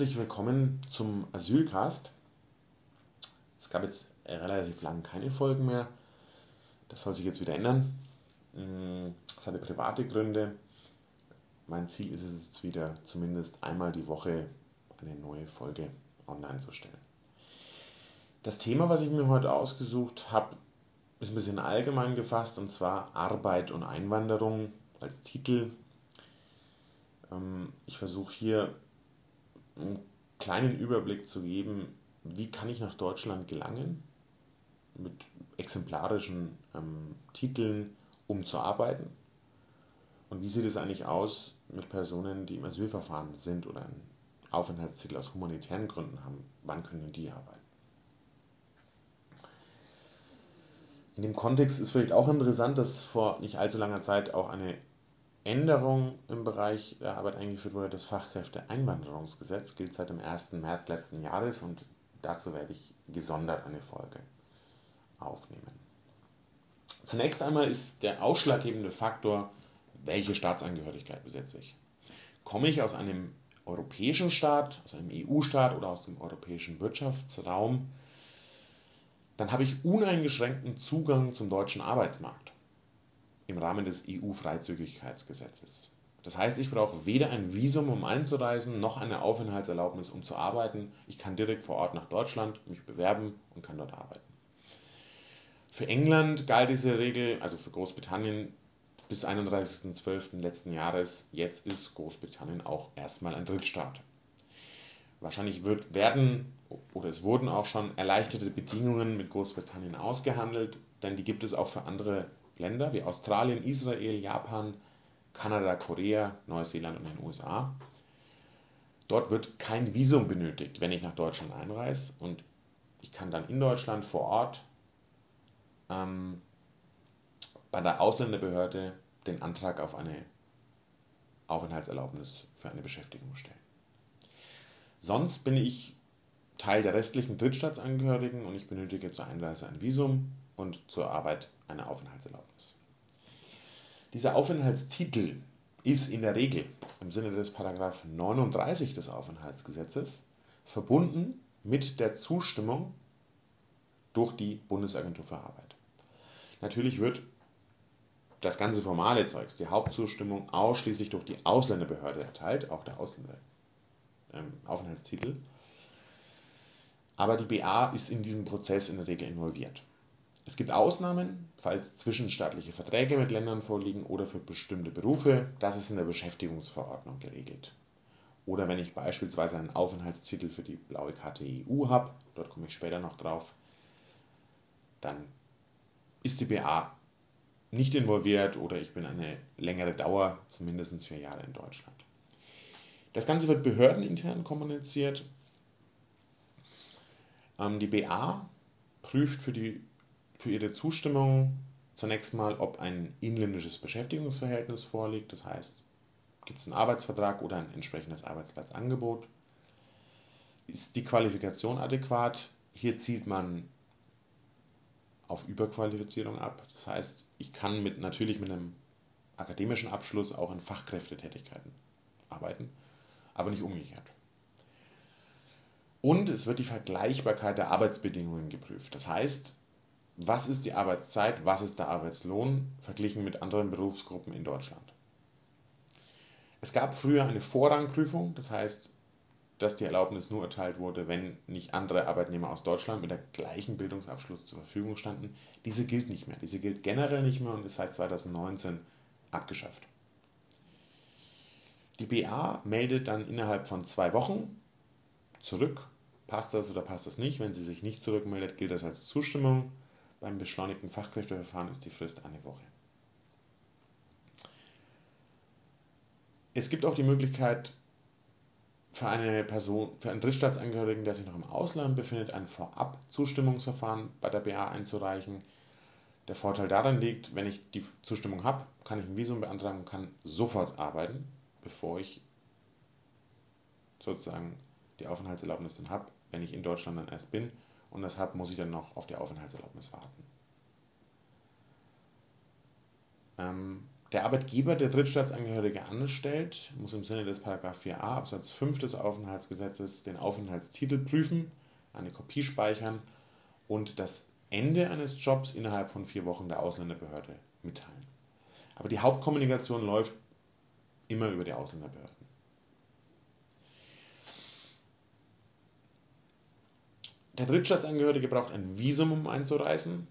herzlich willkommen zum Asylcast. Es gab jetzt relativ lang keine Folgen mehr. Das soll sich jetzt wieder ändern. Mm, das hatte private Gründe. Mein Ziel ist es jetzt wieder, zumindest einmal die Woche eine neue Folge online zu stellen. Das Thema, was ich mir heute ausgesucht habe, ist ein bisschen allgemein gefasst und zwar Arbeit und Einwanderung als Titel. Ähm, ich versuche hier einen kleinen Überblick zu geben, wie kann ich nach Deutschland gelangen mit exemplarischen ähm, Titeln, um zu arbeiten. Und wie sieht es eigentlich aus mit Personen, die im Asylverfahren sind oder einen Aufenthaltstitel aus humanitären Gründen haben? Wann können die arbeiten? In dem Kontext ist vielleicht auch interessant, dass vor nicht allzu langer Zeit auch eine Änderung im Bereich der Arbeit eingeführt wurde. Das Fachkräfteeinwanderungsgesetz gilt seit dem 1. März letzten Jahres und dazu werde ich gesondert eine Folge aufnehmen. Zunächst einmal ist der ausschlaggebende Faktor, welche Staatsangehörigkeit besitze ich. Komme ich aus einem europäischen Staat, aus einem EU-Staat oder aus dem europäischen Wirtschaftsraum, dann habe ich uneingeschränkten Zugang zum deutschen Arbeitsmarkt im Rahmen des EU-Freizügigkeitsgesetzes. Das heißt, ich brauche weder ein Visum, um einzureisen, noch eine Aufenthaltserlaubnis, um zu arbeiten. Ich kann direkt vor Ort nach Deutschland mich bewerben und kann dort arbeiten. Für England galt diese Regel, also für Großbritannien, bis 31.12. letzten Jahres. Jetzt ist Großbritannien auch erstmal ein Drittstaat. Wahrscheinlich wird, werden oder es wurden auch schon erleichterte Bedingungen mit Großbritannien ausgehandelt, denn die gibt es auch für andere Länder wie Australien, Israel, Japan, Kanada, Korea, Neuseeland und den USA. Dort wird kein Visum benötigt, wenn ich nach Deutschland einreise und ich kann dann in Deutschland vor Ort ähm, bei der Ausländerbehörde den Antrag auf eine Aufenthaltserlaubnis für eine Beschäftigung stellen. Sonst bin ich Teil der restlichen Drittstaatsangehörigen und ich benötige zur Einreise ein Visum und zur Arbeit eine Aufenthaltserlaubnis. Dieser Aufenthaltstitel ist in der Regel im Sinne des Paragraph 39 des Aufenthaltsgesetzes verbunden mit der Zustimmung durch die Bundesagentur für Arbeit. Natürlich wird das ganze formale Zeugs, die Hauptzustimmung, ausschließlich durch die Ausländerbehörde erteilt, auch der Ausländer, ähm, Aufenthaltstitel. Aber die BA ist in diesem Prozess in der Regel involviert. Es gibt Ausnahmen, falls zwischenstaatliche Verträge mit Ländern vorliegen oder für bestimmte Berufe. Das ist in der Beschäftigungsverordnung geregelt. Oder wenn ich beispielsweise einen Aufenthaltstitel für die blaue Karte EU habe, dort komme ich später noch drauf, dann ist die BA nicht involviert oder ich bin eine längere Dauer, zumindest vier Jahre in Deutschland. Das Ganze wird behördenintern kommuniziert. Ähm, die BA prüft für, die, für ihre Zustimmung zunächst mal, ob ein inländisches Beschäftigungsverhältnis vorliegt. Das heißt, gibt es einen Arbeitsvertrag oder ein entsprechendes Arbeitsplatzangebot? Ist die Qualifikation adäquat? Hier zielt man auf Überqualifizierung ab. Das heißt, ich kann mit, natürlich mit einem akademischen Abschluss auch in Fachkräftetätigkeiten arbeiten, aber nicht umgekehrt. Und es wird die Vergleichbarkeit der Arbeitsbedingungen geprüft. Das heißt, was ist die Arbeitszeit, was ist der Arbeitslohn verglichen mit anderen Berufsgruppen in Deutschland. Es gab früher eine Vorrangprüfung, das heißt, dass die Erlaubnis nur erteilt wurde, wenn nicht andere Arbeitnehmer aus Deutschland mit der gleichen Bildungsabschluss zur Verfügung standen. Diese gilt nicht mehr. Diese gilt generell nicht mehr und ist seit 2019 abgeschafft. Die BA meldet dann innerhalb von zwei Wochen zurück, passt das oder passt das nicht. Wenn sie sich nicht zurückmeldet, gilt das als Zustimmung. Beim beschleunigten Fachkräfteverfahren ist die Frist eine Woche. Es gibt auch die Möglichkeit, für eine Person, für einen Drittstaatsangehörigen, der sich noch im Ausland befindet, ein Vorab-Zustimmungsverfahren bei der BA einzureichen. Der Vorteil darin liegt, wenn ich die Zustimmung habe, kann ich ein Visum beantragen und kann sofort arbeiten, bevor ich sozusagen die Aufenthaltserlaubnis dann habe, wenn ich in Deutschland dann erst bin und das habe, muss ich dann noch auf die Aufenthaltserlaubnis warten. Ähm, Der Arbeitgeber, der Drittstaatsangehörige anstellt, muss im Sinne des 4a Absatz 5 des Aufenthaltsgesetzes den Aufenthaltstitel prüfen, eine Kopie speichern und das Ende eines Jobs innerhalb von vier Wochen der Ausländerbehörde mitteilen. Aber die Hauptkommunikation läuft immer über die Ausländerbehörden. Drittstaatsangehörige braucht ein Visum, um einzureisen.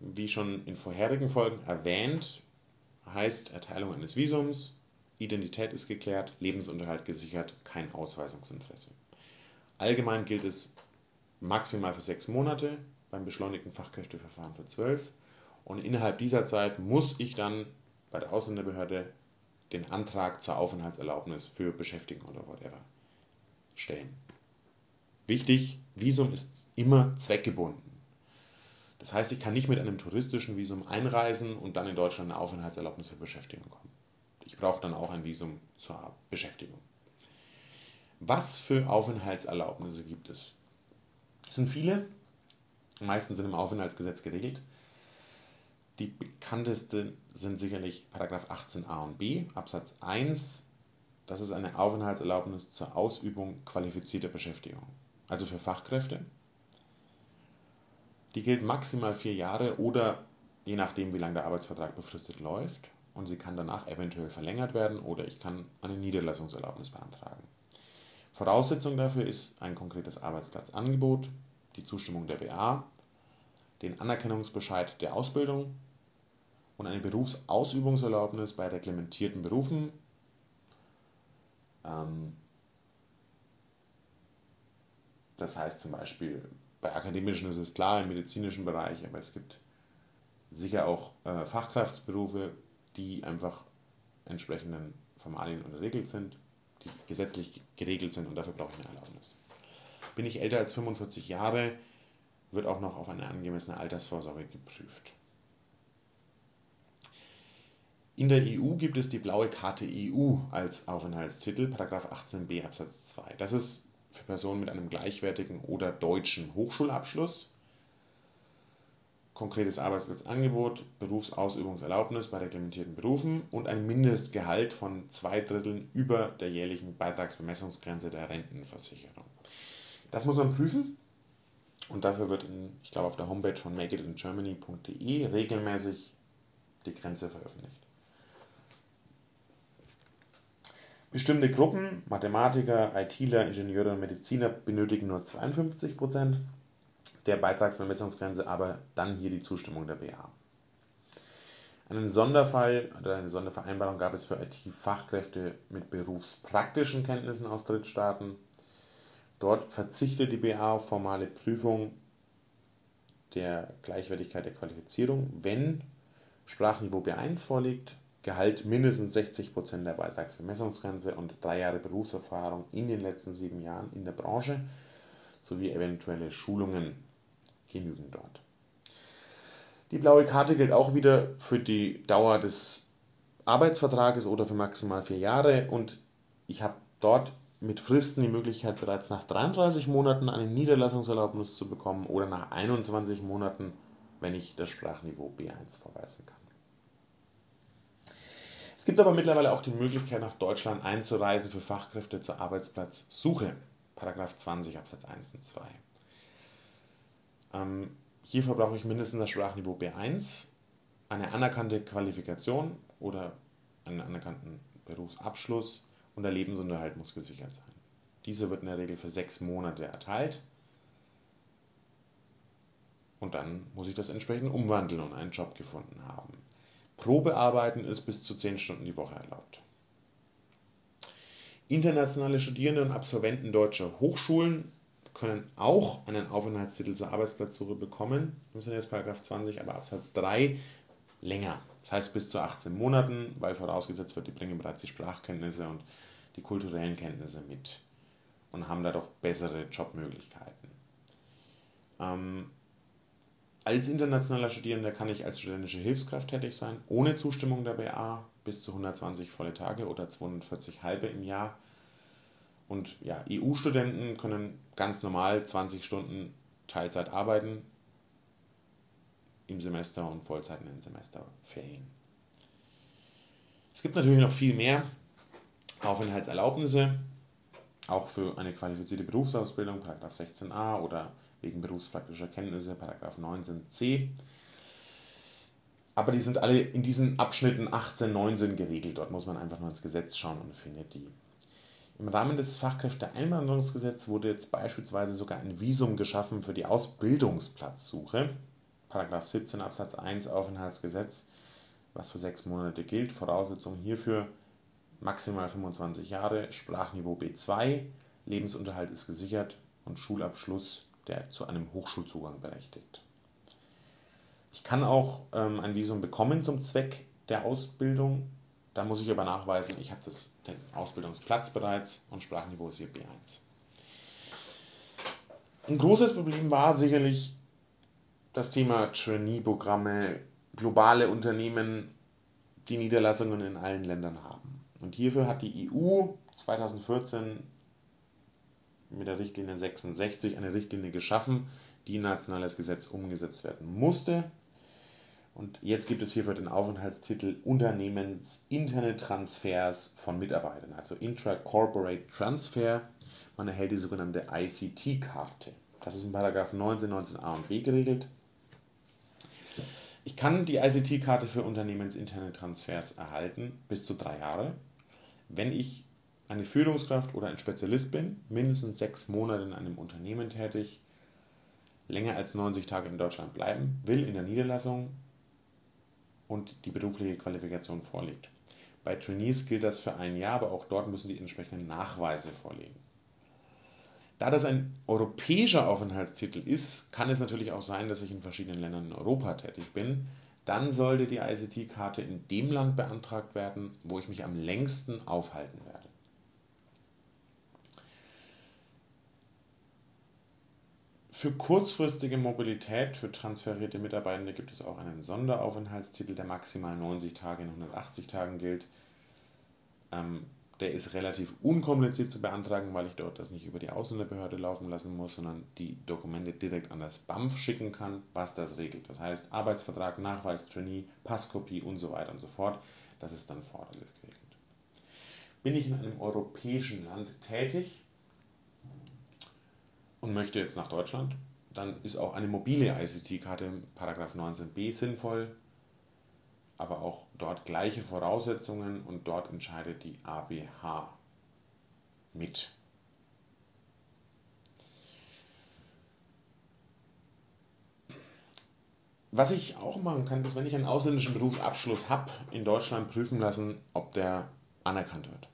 Wie schon in vorherigen Folgen erwähnt, heißt Erteilung eines Visums, Identität ist geklärt, Lebensunterhalt gesichert, kein Ausweisungsinteresse. Allgemein gilt es maximal für sechs Monate, beim beschleunigten Fachkräfteverfahren für zwölf. Und innerhalb dieser Zeit muss ich dann bei der Ausländerbehörde den Antrag zur Aufenthaltserlaubnis für Beschäftigung oder whatever stellen. Wichtig, Visum ist immer zweckgebunden. Das heißt, ich kann nicht mit einem touristischen Visum einreisen und dann in Deutschland eine Aufenthaltserlaubnis für Beschäftigung kommen. Ich brauche dann auch ein Visum zur Beschäftigung. Was für Aufenthaltserlaubnisse gibt es? Es sind viele, die meisten sind im Aufenthaltsgesetz geregelt. Die bekanntesten sind sicherlich 18a und b, Absatz 1. Das ist eine Aufenthaltserlaubnis zur Ausübung qualifizierter Beschäftigung, also für Fachkräfte. Die gilt maximal vier Jahre oder je nachdem, wie lange der Arbeitsvertrag befristet läuft. Und sie kann danach eventuell verlängert werden oder ich kann eine Niederlassungserlaubnis beantragen. Voraussetzung dafür ist ein konkretes Arbeitsplatzangebot, die Zustimmung der BA, den Anerkennungsbescheid der Ausbildung und eine Berufsausübungserlaubnis bei reglementierten Berufen. Ähm, das heißt zum Beispiel, bei akademischen ist es klar, im medizinischen Bereich, aber es gibt sicher auch äh, Fachkraftsberufe, die einfach entsprechenden Formalien unterregelt sind, die gesetzlich geregelt sind und dafür brauche ich eine Erlaubnis. Bin ich älter als 45 Jahre, wird auch noch auf eine angemessene Altersvorsorge geprüft. In der EU gibt es die blaue Karte EU als Aufenthaltstitel, 18b Absatz 2. Das ist für Personen mit einem gleichwertigen oder deutschen Hochschulabschluss. Konkretes Arbeitsplatzangebot, Berufsausübungserlaubnis bei reglementierten Berufen und ein Mindestgehalt von zwei Dritteln über der jährlichen Beitragsbemessungsgrenze der Rentenversicherung. Das muss man prüfen und dafür wird, in, ich glaube, auf der Homepage von makeitingermany.de regelmäßig die Grenze veröffentlicht. Bestimmte Gruppen, Mathematiker, ITler, Ingenieure und Mediziner, benötigen nur 52% der Beitragsbemessungsgrenze, aber dann hier die Zustimmung der BA. Einen Sonderfall oder eine Sondervereinbarung gab es für IT-Fachkräfte mit berufspraktischen Kenntnissen aus Drittstaaten. Dort verzichtet die BA auf formale Prüfung der Gleichwertigkeit der Qualifizierung, wenn Sprachniveau B1 vorliegt Gehalt mindestens 60% der Beitragsvermessungsgrenze und drei Jahre Berufserfahrung in den letzten sieben Jahren in der Branche sowie eventuelle Schulungen genügen dort. Die blaue Karte gilt auch wieder für die Dauer des Arbeitsvertrages oder für maximal vier Jahre und ich habe dort mit Fristen die Möglichkeit bereits nach 33 Monaten eine Niederlassungserlaubnis zu bekommen oder nach 21 Monaten, wenn ich das Sprachniveau B1 vorweisen kann. Es gibt aber mittlerweile auch die Möglichkeit, nach Deutschland einzureisen für Fachkräfte zur Arbeitsplatzsuche. Paragraph 20 Absatz 1 und 2. Ähm, hierfür brauche ich mindestens das Sprachniveau B1, eine anerkannte Qualifikation oder einen anerkannten Berufsabschluss und der Lebensunterhalt muss gesichert sein. Dieser wird in der Regel für sechs Monate erteilt und dann muss ich das entsprechend umwandeln und einen Job gefunden haben. Probearbeiten ist bis zu 10 Stunden die Woche erlaubt. Internationale Studierende und Absolventen deutscher Hochschulen können auch einen Aufenthaltstitel zur Arbeitsplatzsuche bekommen, im Sinne des 20, aber Absatz 3 länger. Das heißt bis zu 18 Monaten, weil vorausgesetzt wird, die bringen bereits die Sprachkenntnisse und die kulturellen Kenntnisse mit und haben dadurch bessere Jobmöglichkeiten. Ähm, als internationaler Studierender kann ich als studentische Hilfskraft tätig sein, ohne Zustimmung der BA, bis zu 120 volle Tage oder 240 halbe im Jahr. Und ja, EU-Studenten können ganz normal 20 Stunden Teilzeit arbeiten im Semester und Vollzeit in den Semesterferien. Es gibt natürlich noch viel mehr Aufenthaltserlaubnisse, auch für eine qualifizierte Berufsausbildung, Paragraph 16a oder wegen berufspraktischer Kenntnisse, Paragraph 19c. Aber die sind alle in diesen Abschnitten 18, 19 geregelt. Dort muss man einfach nur ins Gesetz schauen und findet die. Im Rahmen des Fachkräfteeinwanderungsgesetzes wurde jetzt beispielsweise sogar ein Visum geschaffen für die Ausbildungsplatzsuche. Paragraph 17 Absatz 1 Aufenthaltsgesetz, was für sechs Monate gilt. Voraussetzung hierfür maximal 25 Jahre, Sprachniveau B2, Lebensunterhalt ist gesichert und Schulabschluss, der zu einem Hochschulzugang berechtigt. Ich kann auch ähm, ein Visum bekommen zum Zweck der Ausbildung. Da muss ich aber nachweisen, ich habe den Ausbildungsplatz bereits und Sprachniveau ist hier B1. Ein großes Problem war sicherlich das Thema Trainee-Programme, globale Unternehmen, die Niederlassungen in allen Ländern haben. Und hierfür hat die EU 2014 mit der Richtlinie 66 eine Richtlinie geschaffen, die in nationales Gesetz umgesetzt werden musste. Und jetzt gibt es hierfür den Aufenthaltstitel Unternehmensinterne Transfers von Mitarbeitern, also Intra-Corporate Transfer. Man erhält die sogenannte ICT-Karte. Das ist in 19, 19a und b geregelt. Ich kann die ICT-Karte für unternehmensinterne Transfers erhalten, bis zu drei Jahre wenn ich eine Führungskraft oder ein Spezialist bin, mindestens sechs Monate in einem Unternehmen tätig, länger als 90 Tage in Deutschland bleiben will in der Niederlassung und die berufliche Qualifikation vorliegt. Bei Trainees gilt das für ein Jahr, aber auch dort müssen die entsprechenden Nachweise vorliegen. Da das ein europäischer Aufenthaltstitel ist, kann es natürlich auch sein, dass ich in verschiedenen Ländern in Europa tätig bin dann sollte die ICT-Karte in dem Land beantragt werden, wo ich mich am längsten aufhalten werde. Für kurzfristige Mobilität für transferierte Mitarbeitende gibt es auch einen Sonderaufenthaltstitel, der maximal 90 Tage in 180 Tagen gilt. Ähm, der ist relativ unkompliziert zu beantragen, weil ich dort das nicht über die Ausländerbehörde laufen lassen muss, sondern die Dokumente direkt an das BAMF schicken kann, was das regelt. Das heißt Arbeitsvertrag, Nachweis, Trainee, Passkopie und so weiter und so fort. Das ist dann forderlich geregelt. Bin ich in einem europäischen Land tätig und möchte jetzt nach Deutschland, dann ist auch eine mobile ICT-Karte im 19b sinnvoll aber auch dort gleiche Voraussetzungen und dort entscheidet die ABH mit. Was ich auch machen kann, ist, wenn ich einen ausländischen Berufsabschluss habe, in Deutschland prüfen lassen, ob der anerkannt wird.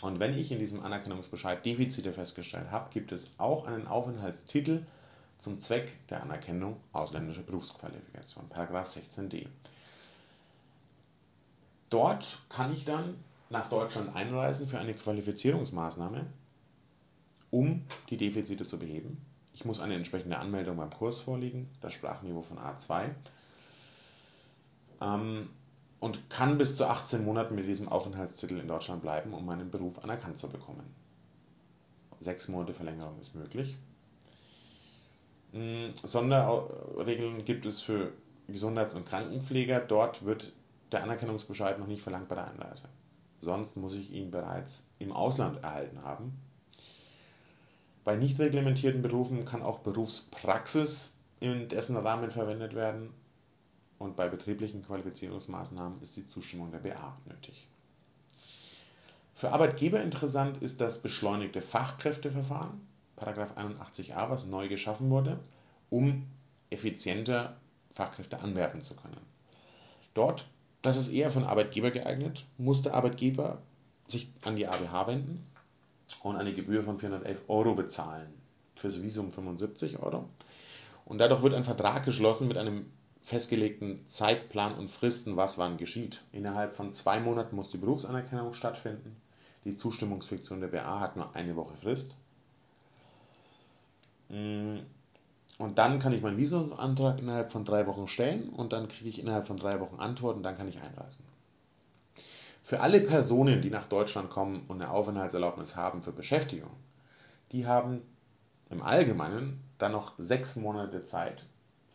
Und wenn ich in diesem Anerkennungsbescheid Defizite festgestellt habe, gibt es auch einen Aufenthaltstitel zum Zweck der Anerkennung ausländischer Berufsqualifikation, Paragraph 16d. Dort kann ich dann nach Deutschland einreisen für eine Qualifizierungsmaßnahme, um die Defizite zu beheben. Ich muss eine entsprechende Anmeldung beim Kurs vorlegen, das Sprachniveau von A2, ähm, und kann bis zu 18 Monaten mit diesem Aufenthaltstitel in Deutschland bleiben, um meinen Beruf anerkannt zu bekommen. Sechs Monate Verlängerung ist möglich. Hm, Sonderregeln gibt es für Gesundheits- und Krankenpfleger. Dort wird der Anerkennungsbescheid noch nicht verlangt bei der Einreise. Sonst muss ich ihn bereits im Ausland erhalten haben. Bei nicht reglementierten Berufen kann auch Berufspraxis in dessen Rahmen verwendet werden und bei betrieblichen Qualifizierungsmaßnahmen ist die Zustimmung der BA nötig. Für Arbeitgeber interessant ist das beschleunigte Fachkräfteverfahren, Paragraph 81a, was neu geschaffen wurde, um effizienter Fachkräfte anwerben zu können. Dort das ist eher von Arbeitgeber geeignet. Muss der Arbeitgeber sich an die ABH wenden und eine Gebühr von 411 Euro bezahlen. Fürs Visum 75 Euro. Und dadurch wird ein Vertrag geschlossen mit einem festgelegten Zeitplan und Fristen, was wann geschieht. Innerhalb von zwei Monaten muss die Berufsanerkennung stattfinden. Die Zustimmungsfiktion der BA hat nur eine Woche Frist. Hm, und dann kann ich meinen Visumantrag innerhalb von drei Wochen stellen und dann kriege ich innerhalb von drei Wochen Antwort und dann kann ich einreisen. Für alle Personen, die nach Deutschland kommen und eine Aufenthaltserlaubnis haben für Beschäftigung, die haben im Allgemeinen dann noch sechs Monate Zeit,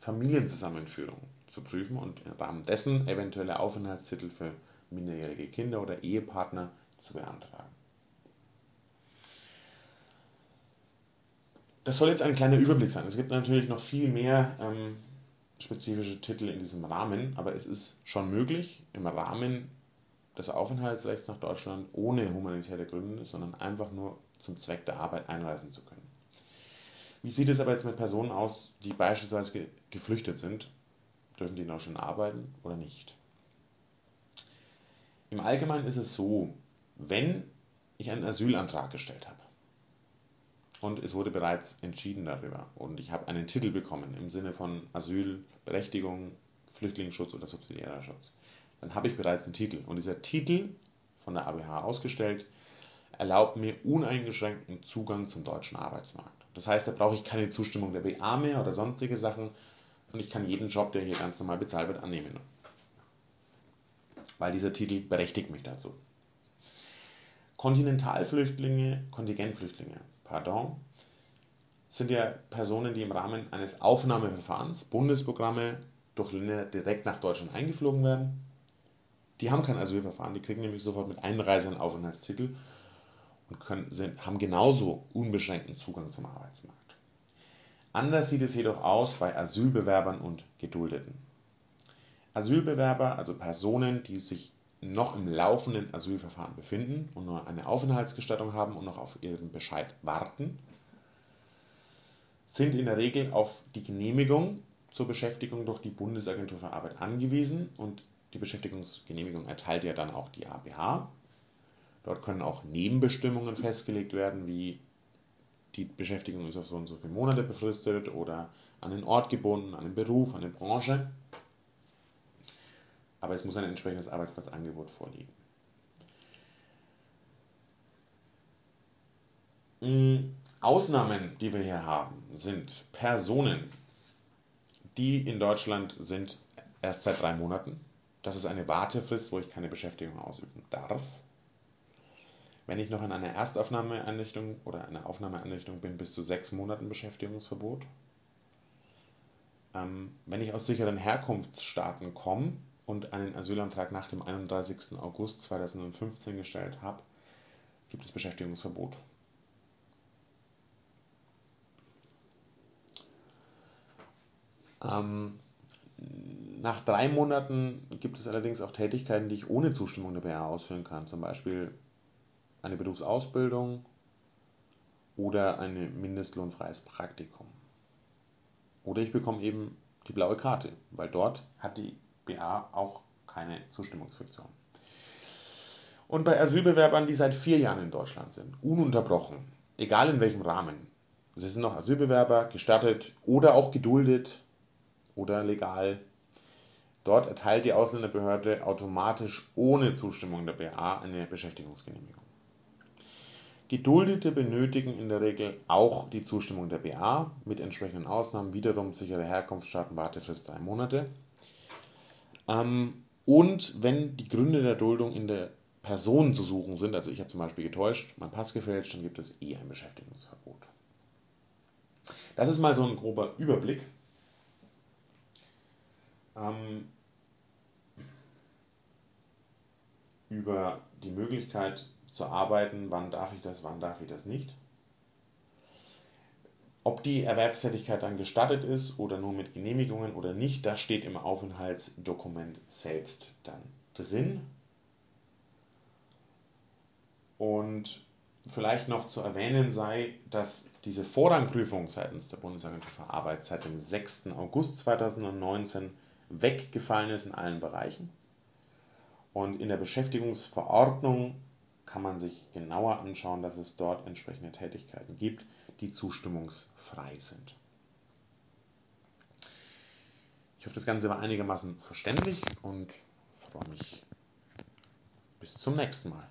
Familienzusammenführung zu prüfen und im Rahmen dessen eventuelle Aufenthaltstitel für minderjährige Kinder oder Ehepartner zu beantragen. Das soll jetzt ein kleiner Überblick sein. Es gibt natürlich noch viel mehr ähm, spezifische Titel in diesem Rahmen, aber es ist schon möglich, im Rahmen des Aufenthaltsrechts nach Deutschland ohne humanitäre Gründe, sondern einfach nur zum Zweck der Arbeit einreisen zu können. Wie sieht es aber jetzt mit Personen aus, die beispielsweise geflüchtet sind? Dürfen die noch schon arbeiten oder nicht? Im Allgemeinen ist es so, wenn ich einen Asylantrag gestellt habe und es wurde bereits entschieden darüber und ich habe einen Titel bekommen im Sinne von Asyl, Berechtigung, Flüchtlingsschutz oder subsidiärer Schutz, dann habe ich bereits einen Titel und dieser Titel von der ABH ausgestellt erlaubt mir uneingeschränkten Zugang zum deutschen Arbeitsmarkt. Das heißt, da brauche ich keine Zustimmung der BA mehr oder sonstige Sachen und ich kann jeden Job, der hier ganz normal bezahlt wird, annehmen. Weil dieser Titel berechtigt mich dazu. Kontinentalflüchtlinge, Kontingentflüchtlinge, pardon, sind ja Personen, die im Rahmen eines Aufnahmeverfahrens, Bundesprogramme, durch Länder direkt nach Deutschland eingeflogen werden. Die haben kein Asylverfahren, die kriegen nämlich sofort mit Einreise einen Aufenthaltstitel und können, sind, haben genauso unbeschränkten Zugang zum Arbeitsmarkt. Anders sieht es jedoch aus bei Asylbewerbern und Geduldeten. Asylbewerber, also Personen, die sich noch im laufenden Asylverfahren befinden und nur eine Aufenthaltsgestattung haben und noch auf ihren Bescheid warten, sind in der Regel auf die Genehmigung zur Beschäftigung durch die Bundesagentur für Arbeit angewiesen und die Beschäftigungsgenehmigung erteilt ja dann auch die ABH. Dort können auch Nebenbestimmungen festgelegt werden, wie die Beschäftigung ist auf so und so viele Monate befristet oder an den Ort gebunden, an den Beruf, an die Branche. Aber es muss ein entsprechendes Arbeitsplatzangebot vorliegen. Hm, Ausnahmen, die wir hier haben, sind Personen, die in Deutschland sind erst seit drei Monaten. Das ist eine Wartefrist, wo ich keine Beschäftigung ausüben darf. Wenn ich noch in einer Erstaufnahmeeinrichtung oder einer Aufnahmeeinrichtung bin, bis zu sechs Monaten Beschäftigungsverbot. Ähm, wenn ich aus sicheren Herkunftsstaaten komme und einen Asylantrag nach dem 31. August 2015 gestellt habe, gibt es Beschäftigungsverbot. Ähm, nach drei Monaten gibt es allerdings auch Tätigkeiten, die ich ohne Zustimmung der BA ausführen kann. Zum Beispiel eine Berufsausbildung oder ein mindestlohnfreies Praktikum. Oder ich bekomme eben die blaue Karte, weil dort hat die BA auch keine Zustimmungsfiktion. Und bei Asylbewerbern, die seit vier Jahren in Deutschland sind, ununterbrochen, egal in welchem Rahmen, sie sind noch Asylbewerber, gestattet oder auch geduldet oder legal, dort erteilt die Ausländerbehörde automatisch ohne Zustimmung der BA eine Beschäftigungsgenehmigung. Geduldete benötigen in der Regel auch die Zustimmung der BA, mit entsprechenden Ausnahmen wiederum sichere Herkunftsstaaten Wartefrist drei Monate. Ähm, und wenn die Gründe der Duldung in der Person zu suchen sind, also ich habe zum Beispiel getäuscht, mein Pass gefälscht, dann gibt es eh ein Beschäftigungsverbot. Das ist mal so ein grober Überblick. Ähm, über die Möglichkeit zu arbeiten, wann darf ich das, wann darf ich das nicht. Ob die Erwerbstätigkeit dann gestattet ist oder nur mit Genehmigungen oder nicht, das steht im Aufenthaltsdokument selbst dann drin. Und vielleicht noch zu erwähnen sei, dass diese Vorrangprüfung seitens der Bundesagentur für Arbeit seit dem 6. August 2019 weggefallen ist in allen Bereichen. Und in der Beschäftigungsverordnung kann man sich genauer anschauen, dass es dort entsprechende Tätigkeiten gibt, die zustimmungsfrei sind. Ich hoffe, das Ganze war einigermaßen verständlich und freue mich bis zum nächsten Mal.